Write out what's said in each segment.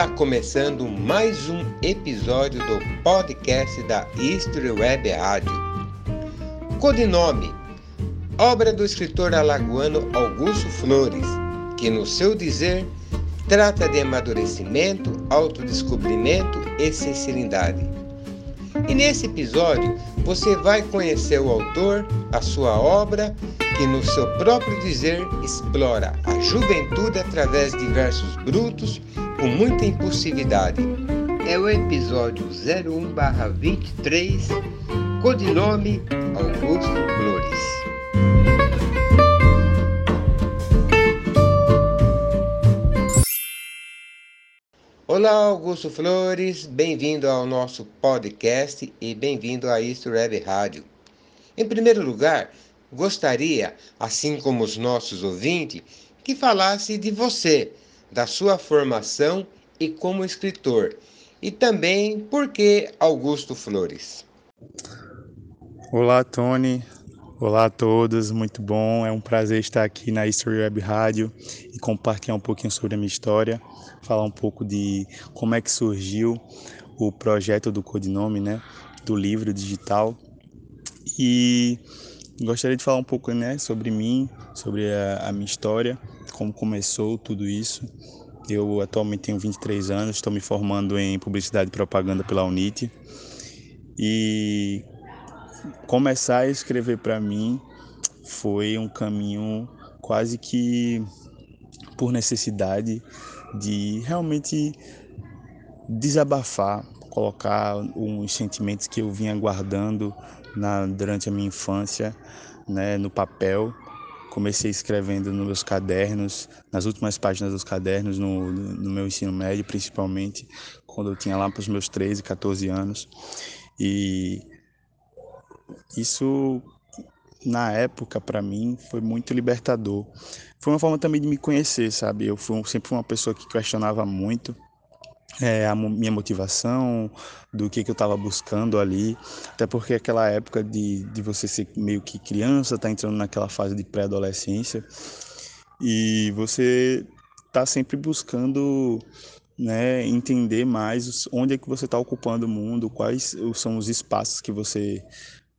está começando mais um episódio do podcast da History Web Rádio. Codinome: obra do escritor alagoano Augusto Flores, que no seu dizer trata de amadurecimento, autodescobrimento e sinceridade. E nesse episódio você vai conhecer o autor, a sua obra que, no seu próprio dizer, explora a juventude através de versos brutos com muita impulsividade. É o episódio 01-23, codinome Augusto Flores. Olá, Augusto Flores, bem-vindo ao nosso podcast e bem-vindo à East Web Rádio. Em primeiro lugar, gostaria, assim como os nossos ouvintes, que falasse de você, da sua formação e como escritor, e também por que Augusto Flores. Olá, Tony. Olá a todos, muito bom. É um prazer estar aqui na History Web Rádio e compartilhar um pouquinho sobre a minha história, falar um pouco de como é que surgiu o projeto do codinome, né, do livro digital. E Gostaria de falar um pouco né, sobre mim, sobre a, a minha história, como começou tudo isso. Eu atualmente tenho 23 anos, estou me formando em Publicidade e Propaganda pela UNIT. E começar a escrever para mim foi um caminho quase que por necessidade de realmente desabafar, colocar os sentimentos que eu vinha guardando na, durante a minha infância né, no papel. Comecei escrevendo nos meus cadernos, nas últimas páginas dos cadernos, no, no meu ensino médio, principalmente, quando eu tinha lá para os meus 13, 14 anos. E isso, na época, para mim, foi muito libertador. Foi uma forma também de me conhecer, sabe? Eu fui, sempre fui uma pessoa que questionava muito é, a minha motivação, do que, que eu estava buscando ali. Até porque aquela época de, de você ser meio que criança, tá entrando naquela fase de pré-adolescência, e você tá sempre buscando né, entender mais onde é que você está ocupando o mundo, quais são os espaços que você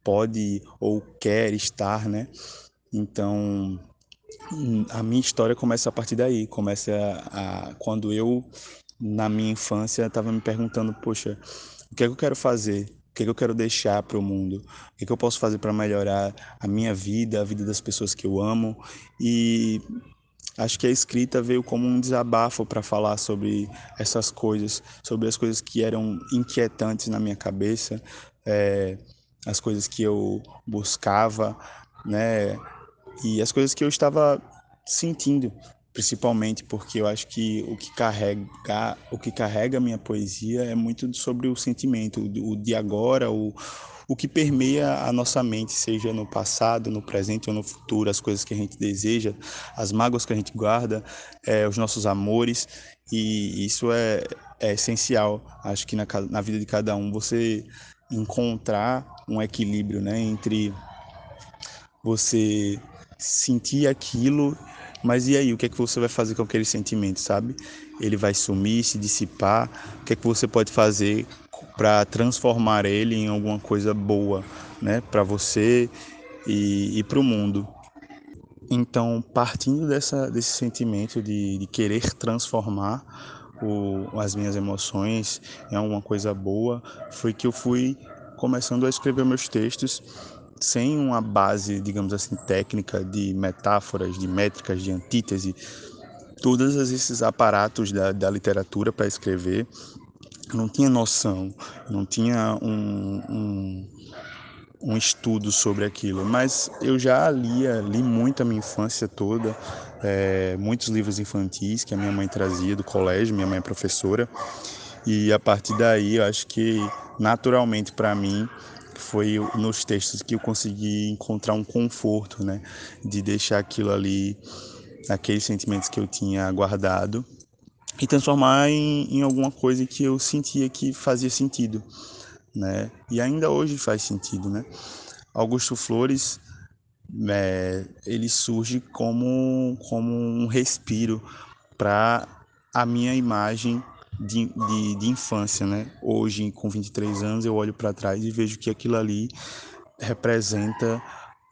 pode ou quer estar, né? Então, a minha história começa a partir daí, começa a, a quando eu na minha infância estava me perguntando, poxa, o que é que eu quero fazer? O que é que eu quero deixar para o mundo? O que é que eu posso fazer para melhorar a minha vida, a vida das pessoas que eu amo? E acho que a escrita veio como um desabafo para falar sobre essas coisas, sobre as coisas que eram inquietantes na minha cabeça, é, as coisas que eu buscava, né? E as coisas que eu estava sentindo principalmente porque eu acho que o que carrega o que carrega a minha poesia é muito sobre o sentimento o de agora o, o que permeia a nossa mente seja no passado no presente ou no futuro as coisas que a gente deseja as mágoas que a gente guarda é, os nossos amores. E isso é, é essencial acho que na, na vida de cada um você encontrar um equilíbrio né entre você sentir aquilo mas e aí, o que é que você vai fazer com aquele sentimento, sabe? Ele vai sumir, se dissipar? O que é que você pode fazer para transformar ele em alguma coisa boa, né, para você e, e para o mundo? Então, partindo dessa, desse sentimento de, de querer transformar o, as minhas emoções em alguma coisa boa, foi que eu fui começando a escrever meus textos sem uma base, digamos assim, técnica de metáforas, de métricas, de antítese, todos esses aparatos da, da literatura para escrever, não tinha noção, não tinha um, um, um, estudo sobre aquilo, mas eu já lia, li muito a minha infância toda, é, muitos livros infantis que a minha mãe trazia do colégio, minha mãe é professora, e a partir daí eu acho que naturalmente para mim foi nos textos que eu consegui encontrar um conforto, né, de deixar aquilo ali, aqueles sentimentos que eu tinha guardado e transformar em, em alguma coisa que eu sentia que fazia sentido, né? E ainda hoje faz sentido, né? Augusto Flores, é, ele surge como como um respiro, para a minha imagem de, de, de, infância, né? Hoje, com 23 anos, eu olho para trás e vejo que aquilo ali representa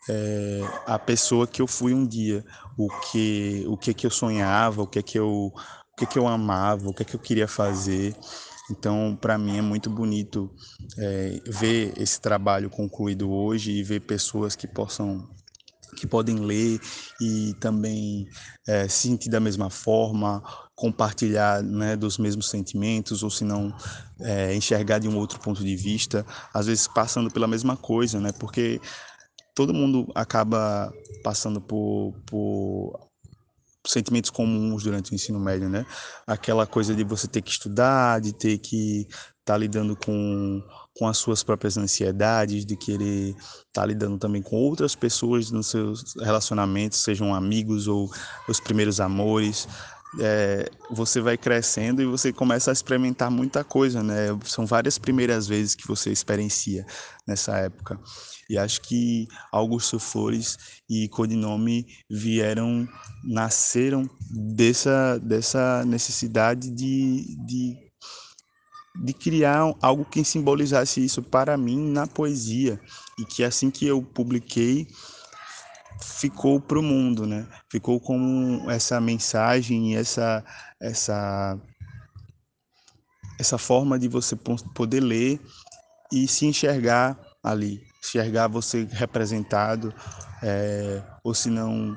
é, a pessoa que eu fui um dia, o que o que que eu sonhava, o que que eu o que que eu amava, o que que eu queria fazer. Então, para mim é muito bonito é, ver esse trabalho concluído hoje e ver pessoas que possam que podem ler e também é, sentir da mesma forma, compartilhar né, dos mesmos sentimentos, ou se não é, enxergar de um outro ponto de vista, às vezes passando pela mesma coisa, né? Porque todo mundo acaba passando por, por sentimentos comuns durante o ensino médio, né? Aquela coisa de você ter que estudar, de ter que estar tá lidando com, com as suas próprias ansiedades, de querer estar tá lidando também com outras pessoas nos seus relacionamentos, sejam amigos ou os primeiros amores. É, você vai crescendo e você começa a experimentar muita coisa, né? São várias primeiras vezes que você experiencia nessa época. E acho que Augusto Flores e Codinome vieram, nasceram dessa, dessa necessidade de, de, de criar algo que simbolizasse isso para mim na poesia. E que assim que eu publiquei, ficou para o mundo, né? Ficou como essa mensagem, essa essa essa forma de você poder ler e se enxergar ali, enxergar você representado, é, ou se não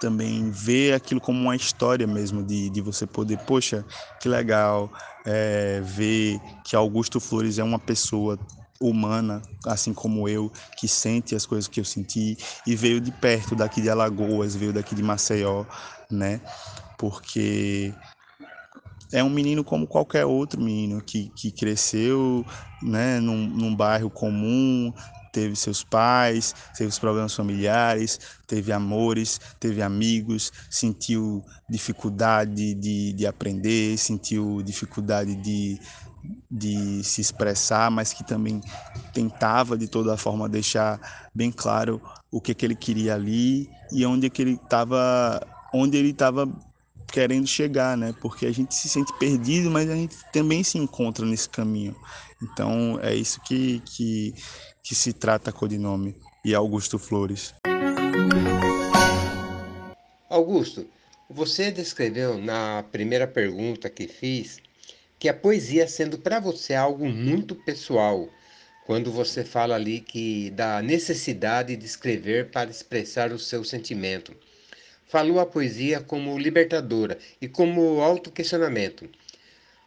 também ver aquilo como uma história mesmo de, de você poder, poxa, que legal é, ver que Augusto Flores é uma pessoa humana, assim como eu, que sente as coisas que eu senti e veio de perto, daqui de Alagoas, veio daqui de Maceió, né? Porque é um menino como qualquer outro menino que, que cresceu né, num, num bairro comum, teve seus pais, teve os problemas familiares, teve amores, teve amigos, sentiu dificuldade de, de aprender, sentiu dificuldade de, de se expressar, mas que também tentava de toda forma deixar bem claro o que, que ele queria ali e onde que ele estava onde ele estava querendo chegar, né? Porque a gente se sente perdido, mas a gente também se encontra nesse caminho. Então é isso que, que, que se trata Codinome e Augusto Flores. Augusto, você descreveu na primeira pergunta que fiz que a poesia sendo para você algo muito pessoal, quando você fala ali que da necessidade de escrever para expressar o seu sentimento falou a poesia como libertadora e como autoquestionamento.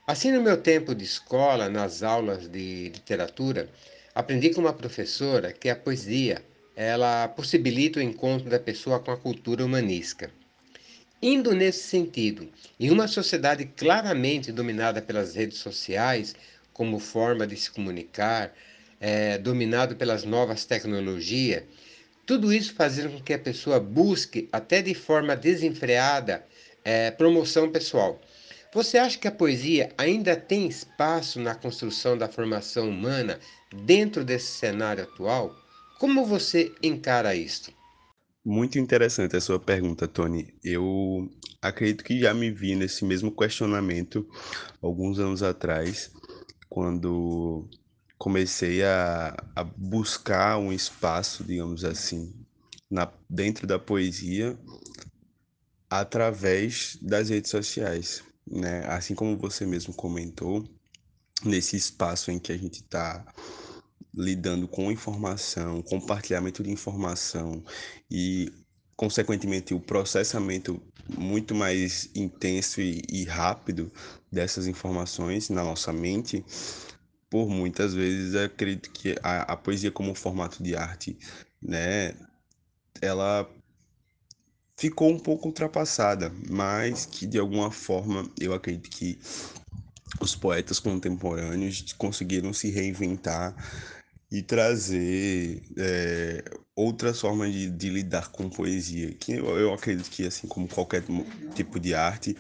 Assim, no meu tempo de escola, nas aulas de literatura, aprendi com uma professora que a poesia ela possibilita o encontro da pessoa com a cultura humanística. Indo nesse sentido, em uma sociedade claramente dominada pelas redes sociais como forma de se comunicar, é, dominado pelas novas tecnologias, tudo isso fazendo com que a pessoa busque, até de forma desenfreada, é, promoção pessoal. Você acha que a poesia ainda tem espaço na construção da formação humana dentro desse cenário atual? Como você encara isto? Muito interessante a sua pergunta, Tony. Eu acredito que já me vi nesse mesmo questionamento alguns anos atrás, quando comecei a, a buscar um espaço, digamos assim, na, dentro da poesia através das redes sociais, né? Assim como você mesmo comentou, nesse espaço em que a gente está lidando com informação, compartilhamento de informação e, consequentemente, o processamento muito mais intenso e, e rápido dessas informações na nossa mente, por muitas vezes acredito que a, a poesia como formato de arte, né, ela ficou um pouco ultrapassada, mas que de alguma forma eu acredito que os poetas contemporâneos conseguiram se reinventar e trazer é, outras formas de, de, lidar com poesia, que eu, eu acredito que assim como qualquer tipo de arte,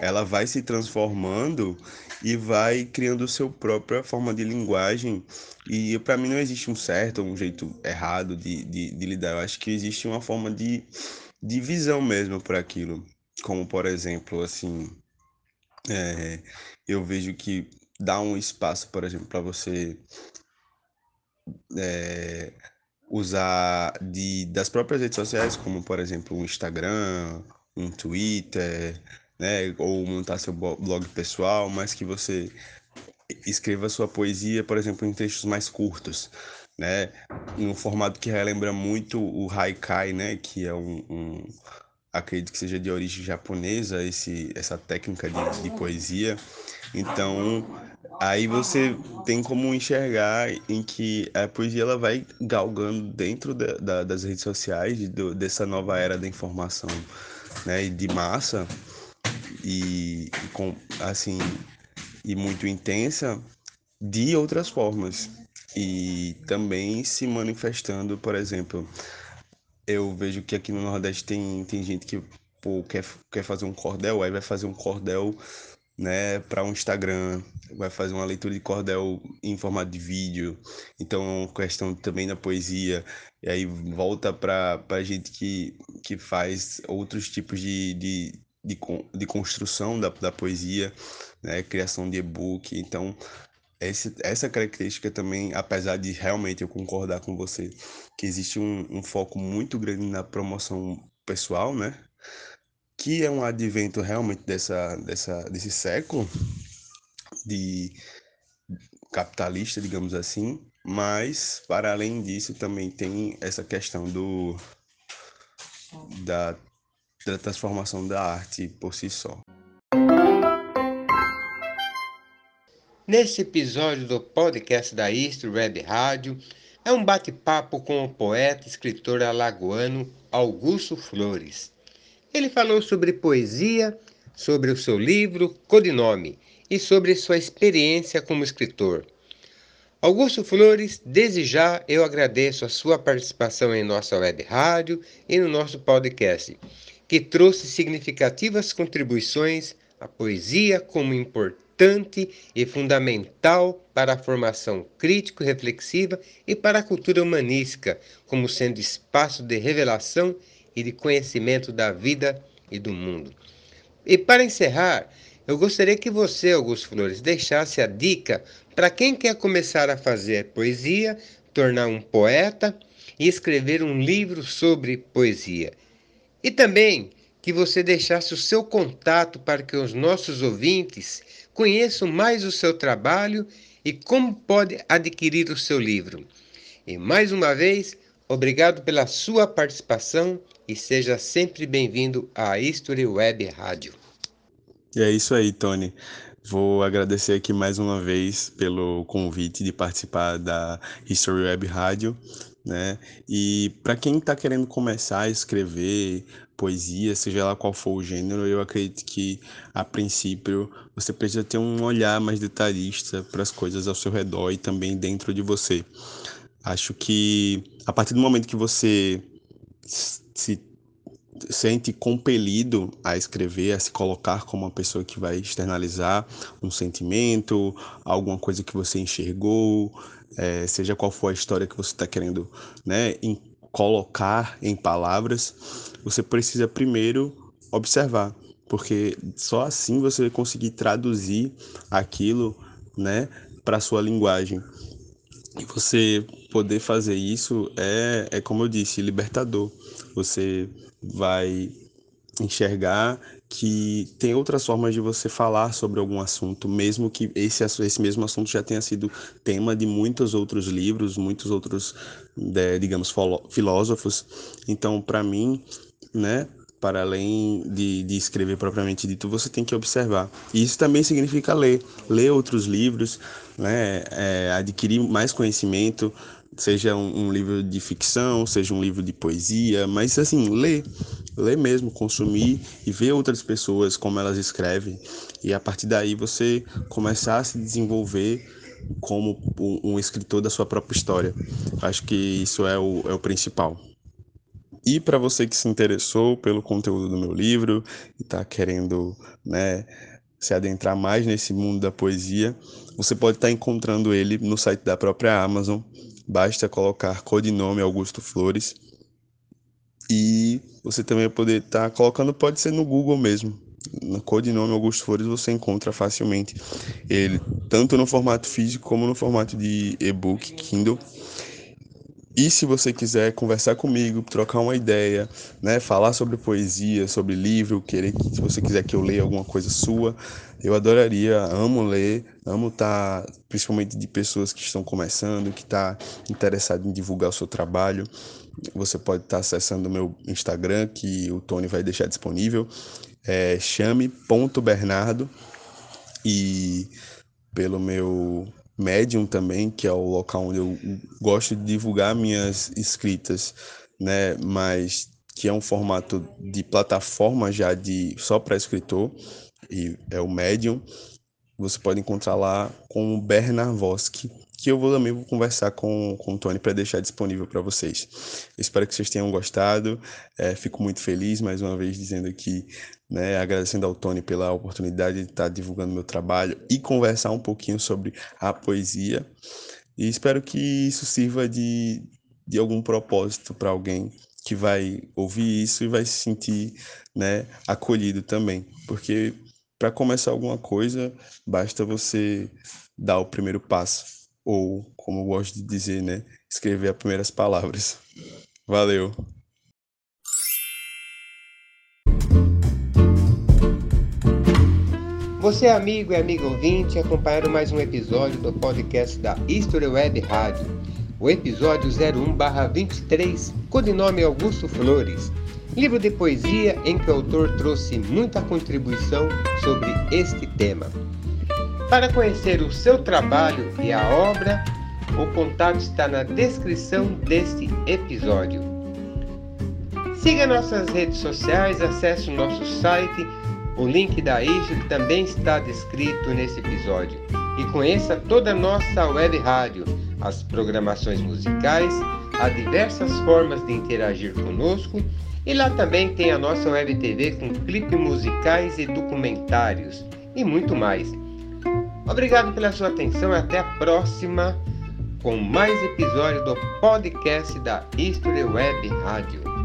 ela vai se transformando e vai criando sua própria forma de linguagem. E para mim não existe um certo ou um jeito errado de, de, de, lidar. Eu acho que existe uma forma de, de visão mesmo para aquilo. como por exemplo, assim, é, eu vejo que dá um espaço, por exemplo, para você é, usar de, das próprias redes sociais, como por exemplo o Instagram, um Twitter, né, ou montar seu blog pessoal, mas que você escreva sua poesia, por exemplo, em textos mais curtos, né, em um formato que relembra muito o haikai, né, que é um, um acredito que seja de origem japonesa esse essa técnica de, de poesia. Então, aí você tem como enxergar em que a poesia ela vai galgando dentro da, da, das redes sociais de, dessa nova era da informação, né, de massa e, e com assim e muito intensa de outras formas. E também se manifestando, por exemplo, eu vejo que aqui no Nordeste tem, tem gente que pô, quer, quer fazer um cordel, aí vai fazer um cordel né, para um Instagram, vai fazer uma leitura de cordel em formato de vídeo. Então, questão também da poesia. E aí volta para a gente que, que faz outros tipos de, de, de, de construção da, da poesia, né, criação de e-book. Então, esse, essa característica também, apesar de realmente eu concordar com você, que existe um, um foco muito grande na promoção pessoal, né? Que é um advento realmente dessa, dessa, desse século de capitalista, digamos assim, mas para além disso também tem essa questão do da, da transformação da arte por si só. Nesse episódio do podcast da East Web Rádio, é um bate-papo com o poeta e escritor alagoano Augusto Flores. Ele falou sobre poesia, sobre o seu livro Codinome e sobre sua experiência como escritor. Augusto Flores, desde já eu agradeço a sua participação em nossa web rádio e no nosso podcast, que trouxe significativas contribuições à poesia como importante e fundamental para a formação crítico-reflexiva e para a cultura humanística, como sendo espaço de revelação e de conhecimento da vida e do mundo. E para encerrar, eu gostaria que você, Augusto Flores, deixasse a dica para quem quer começar a fazer poesia, tornar um poeta e escrever um livro sobre poesia. E também que você deixasse o seu contato para que os nossos ouvintes conheçam mais o seu trabalho e como pode adquirir o seu livro. E mais uma vez, obrigado pela sua participação e seja sempre bem-vindo à History Web Rádio. E é isso aí, Tony. Vou agradecer aqui mais uma vez pelo convite de participar da History Web Rádio, né? E para quem está querendo começar a escrever poesia, seja lá qual for o gênero, eu acredito que, a princípio, você precisa ter um olhar mais detalhista para as coisas ao seu redor e também dentro de você. Acho que a partir do momento que você se sente compelido a escrever, a se colocar como uma pessoa que vai externalizar um sentimento, alguma coisa que você enxergou, é, seja qual for a história que você está querendo né, colocar em palavras, você precisa primeiro observar, porque só assim você vai conseguir traduzir aquilo, né, para sua linguagem. E você poder fazer isso é, é como eu disse, libertador. Você vai enxergar que tem outras formas de você falar sobre algum assunto, mesmo que esse, esse mesmo assunto já tenha sido tema de muitos outros livros, muitos outros, de, digamos, filósofos. Então, para mim, né, para além de, de escrever propriamente dito, você tem que observar. E isso também significa ler, ler outros livros, né, é, adquirir mais conhecimento, seja um, um, livro de ficção, seja um livro de poesia, mas assim, ler, ler mesmo, consumir e ver outras pessoas como elas escrevem e a partir daí você começar a se desenvolver como um, escritor da sua própria história. Acho que isso é o, é o principal. E para você que se interessou pelo conteúdo do meu livro e está querendo, né, se adentrar mais nesse mundo da poesia, você pode estar tá encontrando ele no site da própria Amazon. Basta colocar codinome Augusto Flores E você também poder estar tá colocando, pode ser no Google mesmo. No codinome Augusto Flores você encontra facilmente ele, tanto no formato físico como no formato de e-book, Kindle. E se você quiser conversar comigo, trocar uma ideia, né, falar sobre poesia, sobre livro, querer que se você quiser que eu leia alguma coisa sua, eu adoraria, amo ler, amo estar, tá, principalmente de pessoas que estão começando, que está interessado em divulgar o seu trabalho. Você pode estar tá acessando o meu Instagram, que o Tony vai deixar disponível, é chame.bernardo e pelo meu Medium também, que é o local onde eu gosto de divulgar minhas escritas, né? Mas que é um formato de plataforma já de só para escritor e é o Medium. Você pode encontrar lá com o Bernard Vosk, que eu vou também vou conversar com, com o Tony para deixar disponível para vocês. espero que vocês tenham gostado. É, fico muito feliz, mais uma vez, dizendo aqui, né, agradecendo ao Tony pela oportunidade de estar divulgando meu trabalho e conversar um pouquinho sobre a poesia. E espero que isso sirva de, de algum propósito para alguém que vai ouvir isso e vai se sentir né, acolhido também. Porque para começar alguma coisa, basta você dar o primeiro passo ou, como eu gosto de dizer, né, escrever as primeiras palavras. Valeu! Você, amigo e amigo ouvinte, acompanharam mais um episódio do podcast da History Web Rádio, o episódio 01-23, codinome Augusto Flores, livro de poesia em que o autor trouxe muita contribuição sobre este tema. Para conhecer o seu trabalho e a obra, o contato está na descrição deste episódio. Siga nossas redes sociais, acesse o nosso site, o link da ISO também está descrito nesse episódio. E conheça toda a nossa web rádio, as programações musicais, as diversas formas de interagir conosco e lá também tem a nossa web TV com clipes musicais e documentários e muito mais. Obrigado pela sua atenção e até a próxima com mais episódio do podcast da History Web Rádio.